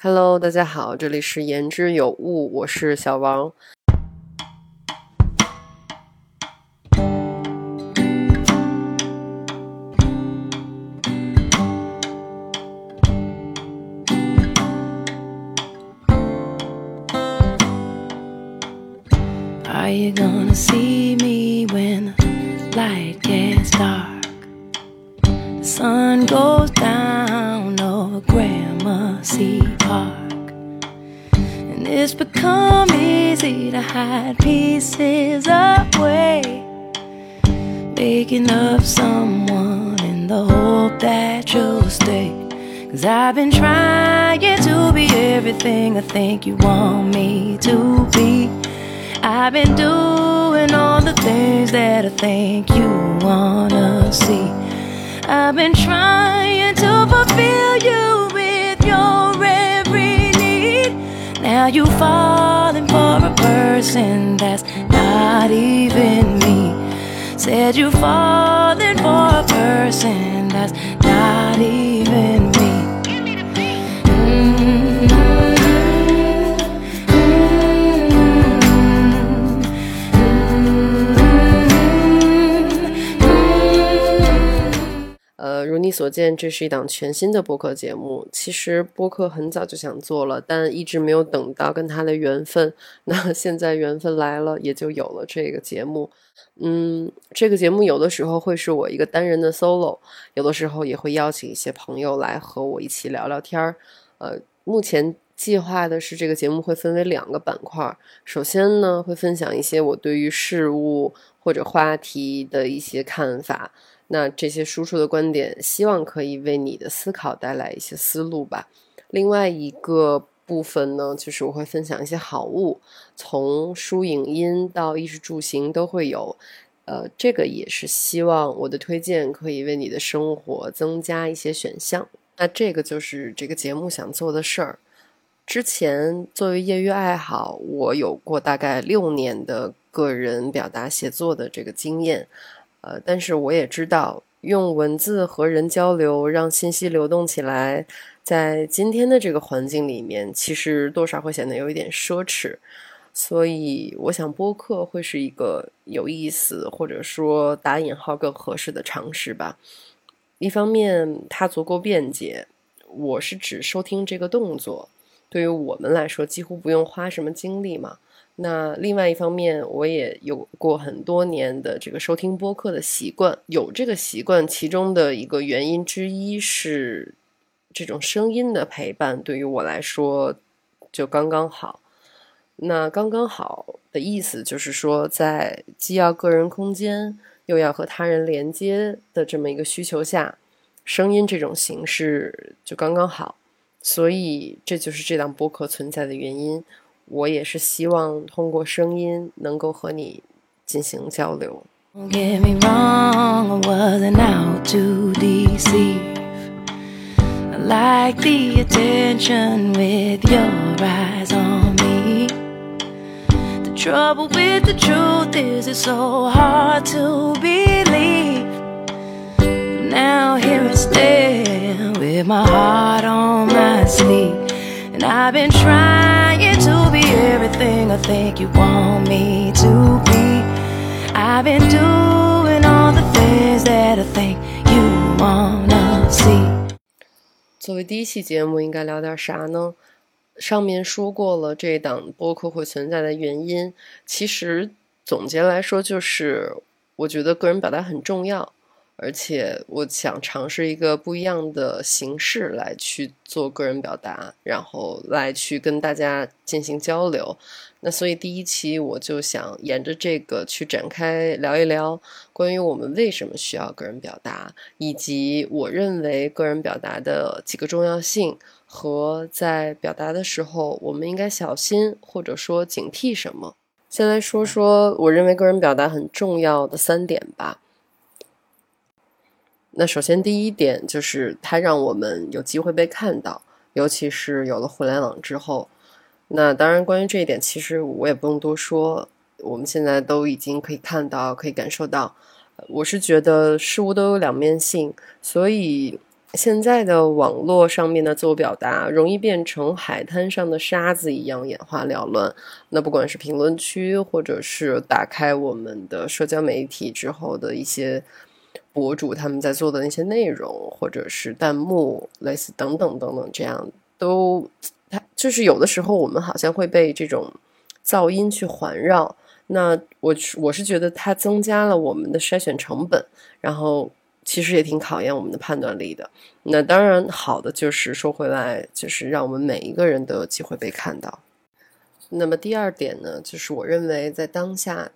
Hello，大家好，这里是言之有物，我是小王。Hide pieces away. Making up someone in the hope that you'll stay. Cause I've been trying to be everything I think you want me to be. I've been doing all the things that I think you wanna see. I've been trying to fulfill you with your. Now you are falling for a person that's not even me. Said you are falling for a person that's not even 你所见，这是一档全新的播客节目。其实播客很早就想做了，但一直没有等到跟它的缘分。那现在缘分来了，也就有了这个节目。嗯，这个节目有的时候会是我一个单人的 solo，有的时候也会邀请一些朋友来和我一起聊聊天儿。呃，目前计划的是这个节目会分为两个板块。首先呢，会分享一些我对于事物或者话题的一些看法。那这些输出的观点，希望可以为你的思考带来一些思路吧。另外一个部分呢，就是我会分享一些好物，从书影音到衣食住行都会有。呃，这个也是希望我的推荐可以为你的生活增加一些选项。那这个就是这个节目想做的事儿。之前作为业余爱好，我有过大概六年的个人表达写作的这个经验。呃，但是我也知道，用文字和人交流，让信息流动起来，在今天的这个环境里面，其实多少会显得有一点奢侈。所以，我想播客会是一个有意思，或者说打引号更合适的尝试吧。一方面，它足够便捷，我是指收听这个动作，对于我们来说，几乎不用花什么精力嘛。那另外一方面，我也有过很多年的这个收听播客的习惯。有这个习惯，其中的一个原因之一是，这种声音的陪伴对于我来说就刚刚好。那刚刚好的意思就是说，在既要个人空间，又要和他人连接的这么一个需求下，声音这种形式就刚刚好。所以，这就是这档播客存在的原因。我也是希望通过声音能够和你进行交流。 Don't get me wrong, I wasn't out to deceive. I like the attention with your eyes on me. The trouble with the truth is it's so hard to believe. Now here I stand with my heart on my sleeve. And I've been trying to be Everything I think you want me to be. I've been doing all the things that I think you wanna see. 作为第一期节目，应该聊点啥呢？上面说过了，这档播客会存在的原因，其实总结来说就是，我觉得个人表达很重要，而且我想尝试一个不一样的形式来去做个人表达，然后来去跟大家进行交流。那所以第一期我就想沿着这个去展开聊一聊关于我们为什么需要个人表达，以及我认为个人表达的几个重要性和在表达的时候我们应该小心或者说警惕什么。先来说说我认为个人表达很重要的三点吧。那首先第一点就是它让我们有机会被看到，尤其是有了互联网之后。那当然，关于这一点，其实我也不用多说。我们现在都已经可以看到，可以感受到。我是觉得事物都有两面性，所以现在的网络上面的自我表达，容易变成海滩上的沙子一样眼花缭乱。那不管是评论区，或者是打开我们的社交媒体之后的一些博主他们在做的那些内容，或者是弹幕，类似等等等等，这样都，它就是有的时候我们好像会被这种噪音去环绕。那我我是觉得它增加了我们的筛选成本，然后。其实也挺考验我们的判断力的。那当然，好的就是说回来，就是让我们每一个人都有机会被看到。那么第二点呢，就是我认为在当下，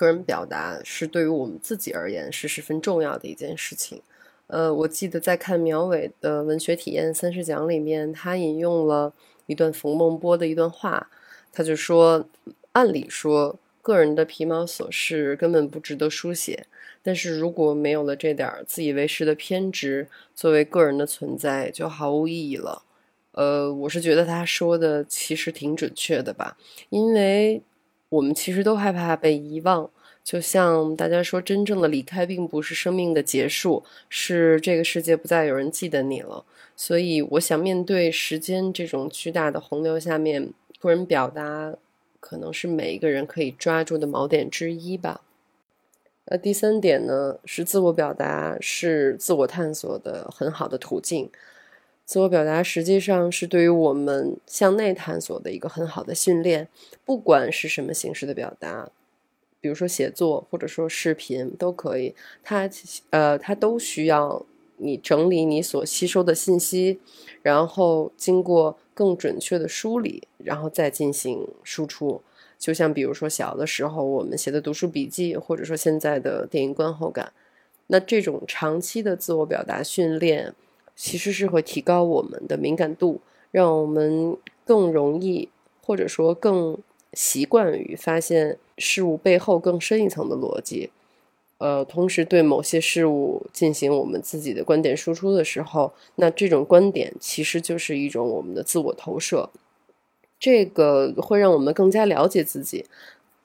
个人表达是对于我们自己而言是十分重要的一件事情。呃，我记得在看苗伟的文学体验三十讲里面，他引用了一段冯梦波的一段话，他就说：按理说，个人的皮毛琐事根本不值得书写。但是如果没有了这点自以为是的偏执，作为个人的存在就毫无意义了。呃，我是觉得他说的其实挺准确的吧，因为我们其实都害怕被遗忘。就像大家说，真正的离开并不是生命的结束，是这个世界不再有人记得你了。所以，我想面对时间这种巨大的洪流下面，个人表达可能是每一个人可以抓住的锚点之一吧。那第三点呢，是自我表达是自我探索的很好的途径。自我表达实际上是对于我们向内探索的一个很好的训练。不管是什么形式的表达，比如说写作或者说视频都可以，它呃它都需要你整理你所吸收的信息，然后经过更准确的梳理，然后再进行输出。就像比如说小的时候我们写的读书笔记，或者说现在的电影观后感，那这种长期的自我表达训练，其实是会提高我们的敏感度，让我们更容易或者说更习惯于发现事物背后更深一层的逻辑，呃，同时对某些事物进行我们自己的观点输出的时候，那这种观点其实就是一种我们的自我投射。这个会让我们更加了解自己，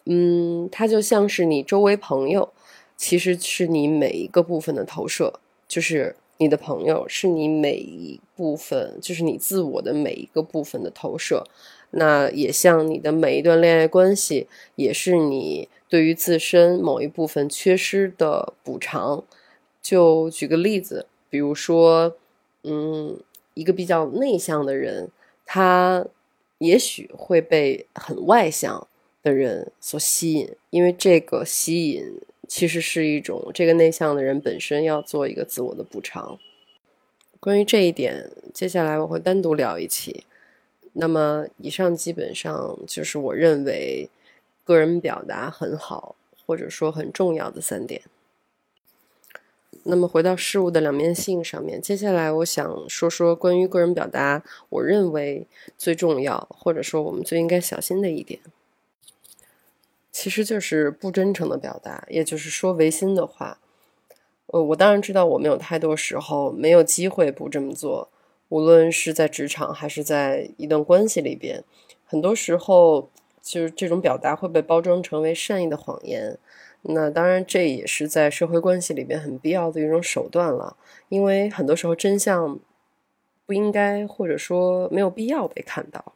嗯，它就像是你周围朋友，其实是你每一个部分的投射，就是你的朋友是你每一部分，就是你自我的每一个部分的投射。那也像你的每一段恋爱关系，也是你对于自身某一部分缺失的补偿。就举个例子，比如说，嗯，一个比较内向的人，他。也许会被很外向的人所吸引，因为这个吸引其实是一种这个内向的人本身要做一个自我的补偿。关于这一点，接下来我会单独聊一期。那么，以上基本上就是我认为个人表达很好或者说很重要的三点。那么回到事物的两面性上面，接下来我想说说关于个人表达，我认为最重要或者说我们最应该小心的一点，其实就是不真诚的表达，也就是说违心的话。呃，我当然知道我们有太多时候没有机会不这么做，无论是在职场还是在一段关系里边，很多时候就是这种表达会被包装成为善意的谎言。那当然，这也是在社会关系里边很必要的一种手段了，因为很多时候真相不应该或者说没有必要被看到。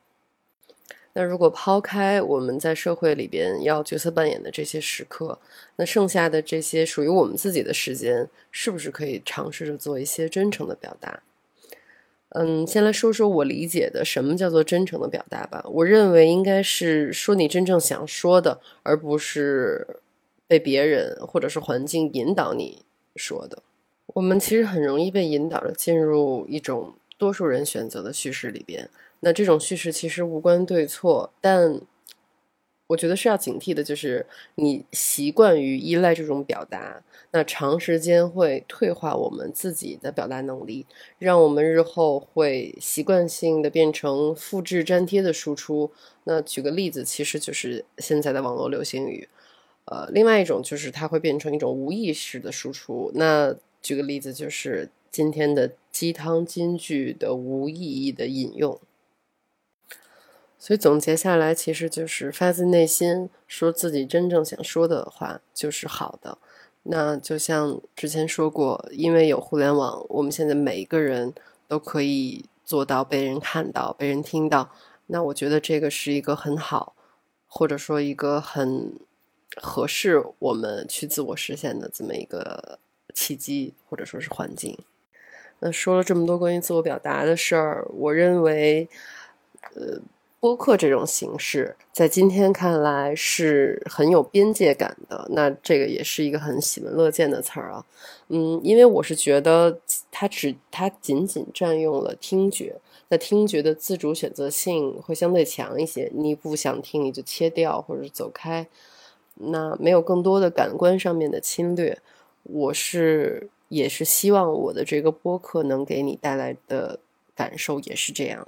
那如果抛开我们在社会里边要角色扮演的这些时刻，那剩下的这些属于我们自己的时间，是不是可以尝试着做一些真诚的表达？嗯，先来说说我理解的什么叫做真诚的表达吧。我认为应该是说你真正想说的，而不是。被别人或者是环境引导你说的，我们其实很容易被引导着进入一种多数人选择的叙事里边。那这种叙事其实无关对错，但我觉得是要警惕的，就是你习惯于依赖这种表达，那长时间会退化我们自己的表达能力，让我们日后会习惯性的变成复制粘贴的输出。那举个例子，其实就是现在的网络流行语。呃，另外一种就是它会变成一种无意识的输出。那举个例子，就是今天的鸡汤金句的无意义的引用。所以总结下来，其实就是发自内心说自己真正想说的话就是好的。那就像之前说过，因为有互联网，我们现在每一个人都可以做到被人看到、被人听到。那我觉得这个是一个很好，或者说一个很合适我们去自我实现的这么一个契机，或者说是环境。那说了这么多关于自我表达的事儿，我认为，呃。播客这种形式，在今天看来是很有边界感的。那这个也是一个很喜闻乐见的词儿啊。嗯，因为我是觉得它只它仅仅占用了听觉，那听觉的自主选择性会相对强一些。你不想听，你就切掉或者走开。那没有更多的感官上面的侵略。我是也是希望我的这个播客能给你带来的感受也是这样。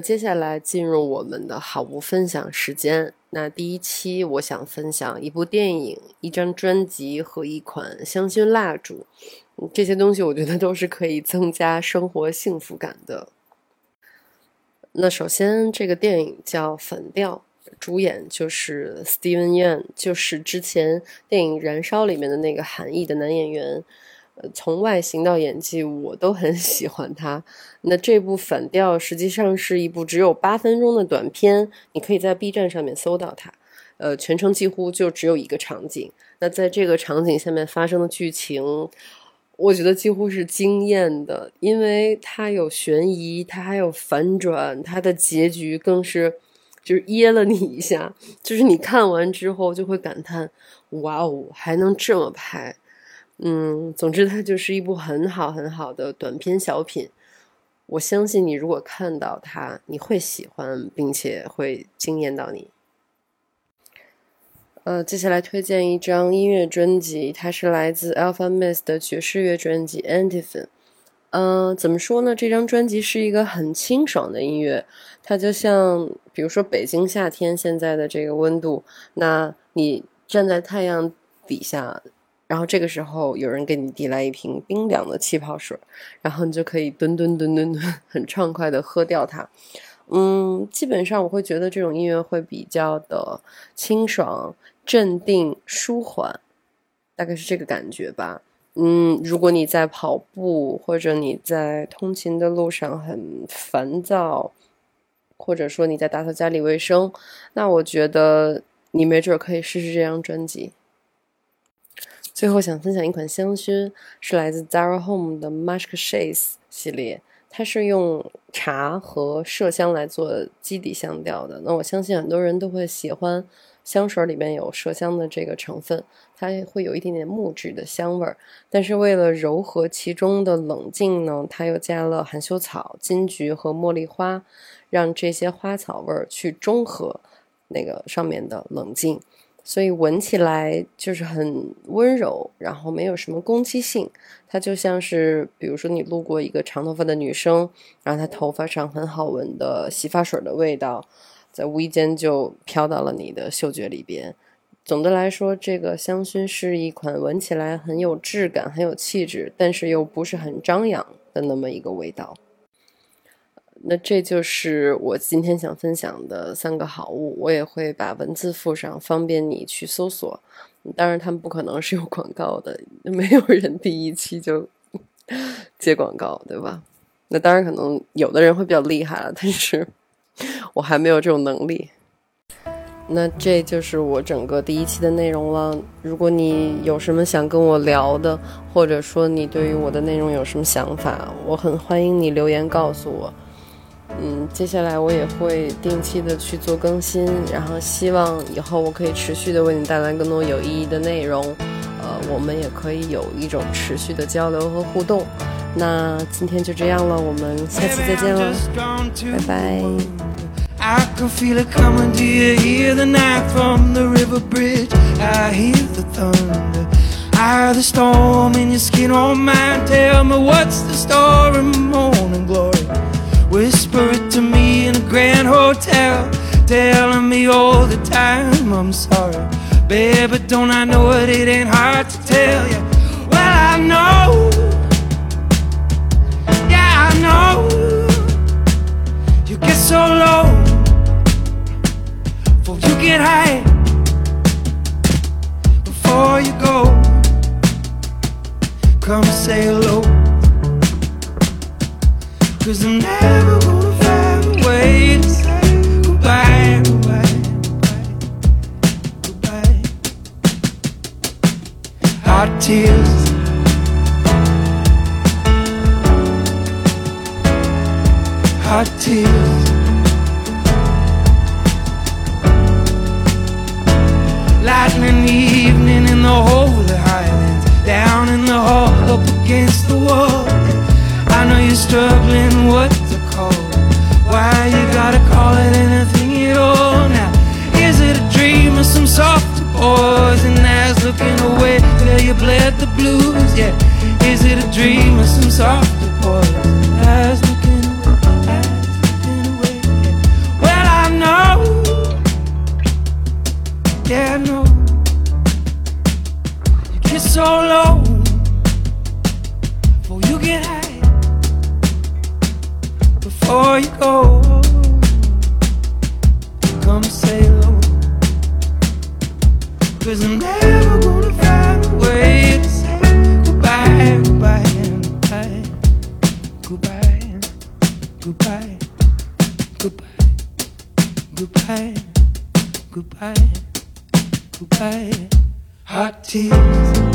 接下来进入我们的好物分享时间。那第一期，我想分享一部电影、一张专辑和一款香薰蜡烛。这些东西我觉得都是可以增加生活幸福感的。那首先，这个电影叫《反调》，主演就是 Steven yen 就是之前电影《燃烧》里面的那个韩裔的男演员。从外形到演技，我都很 喜欢他。那这部《反调》实际上是一部只有八分钟的短片，你可以在 B 站上面搜到它。呃，全程几乎就只有一个场景。那在这个场景下面发生的剧情，我觉得几乎是惊艳的，因为它有悬疑，它还有反转，它的结局更是就是噎了你一下，就是你看完之后就会感叹：哇哦，还能这么拍！嗯，总之它就是一部很好很好的短篇小品。我相信你如果看到它，你会喜欢，并且会惊艳到你。呃，接下来推荐一张音乐专辑，它是来自 Alpha Miss 的爵士乐专辑《Antiphon》。嗯，怎么说呢？这张专辑是一个很清爽的音乐，它就像比如说北京夏天现在的这个温度，那你站在太阳底下。然后这个时候，有人给你递来一瓶冰凉的气泡水，然后你就可以吨吨吨吨吨很畅快的喝掉它。嗯，基本上我会觉得这种音乐会比较的清爽、镇定、舒缓，大概是这个感觉吧。嗯，如果你在跑步或者你在通勤的路上很烦躁，或者说你在打扫家里卫生，那我觉得你没准可以试试这张专辑。最后想分享一款香薰，是来自 Zara Home 的 Musk Shades 系列，它是用茶和麝香来做基底香调的。那我相信很多人都会喜欢香水里面有麝香的这个成分，它会有一点点木质的香味儿。但是为了柔和其中的冷静呢，它又加了含羞草、金桔和茉莉花，让这些花草味儿去中和那个上面的冷静。所以闻起来就是很温柔，然后没有什么攻击性。它就像是，比如说你路过一个长头发的女生，然后她头发上很好闻的洗发水的味道，在无意间就飘到了你的嗅觉里边。总的来说，这个香薰是一款闻起来很有质感、很有气质，但是又不是很张扬的那么一个味道。那这就是我今天想分享的三个好物，我也会把文字附上，方便你去搜索。当然，他们不可能是有广告的，没有人第一期就 接广告，对吧？那当然，可能有的人会比较厉害了，但是 我还没有这种能力。那这就是我整个第一期的内容了。如果你有什么想跟我聊的，或者说你对于我的内容有什么想法，我很欢迎你留言告诉我。嗯，接下来我也会定期的去做更新，然后希望以后我可以持续的为你带来更多有意义的内容。呃，我们也可以有一种持续的交流和互动。那今天就这样了，我们下期再见了，拜拜。I can feel it coming. Do you hear the night from the river bridge? I hear the thunder. I hear the storm in your skin on mine. Tell me what's the story, more? Hotel. Telling me all the time I'm sorry. Babe, but don't I know it? It ain't hard to tell you. Well, I know. Yeah, I know. You get so low before you get high. Before you go, come say hello. Cause I'm never gonna tears. lightning evening in the holy highlands, down in the hall, up against the wall. I know you're struggling what to call. Why you gotta call it anything at all now? Is it a dream or some soft poison eyes looking away? Till you bled the blues, yeah. Is it a dream or some soft poison eyes goodbye, goodbye. Hot tears.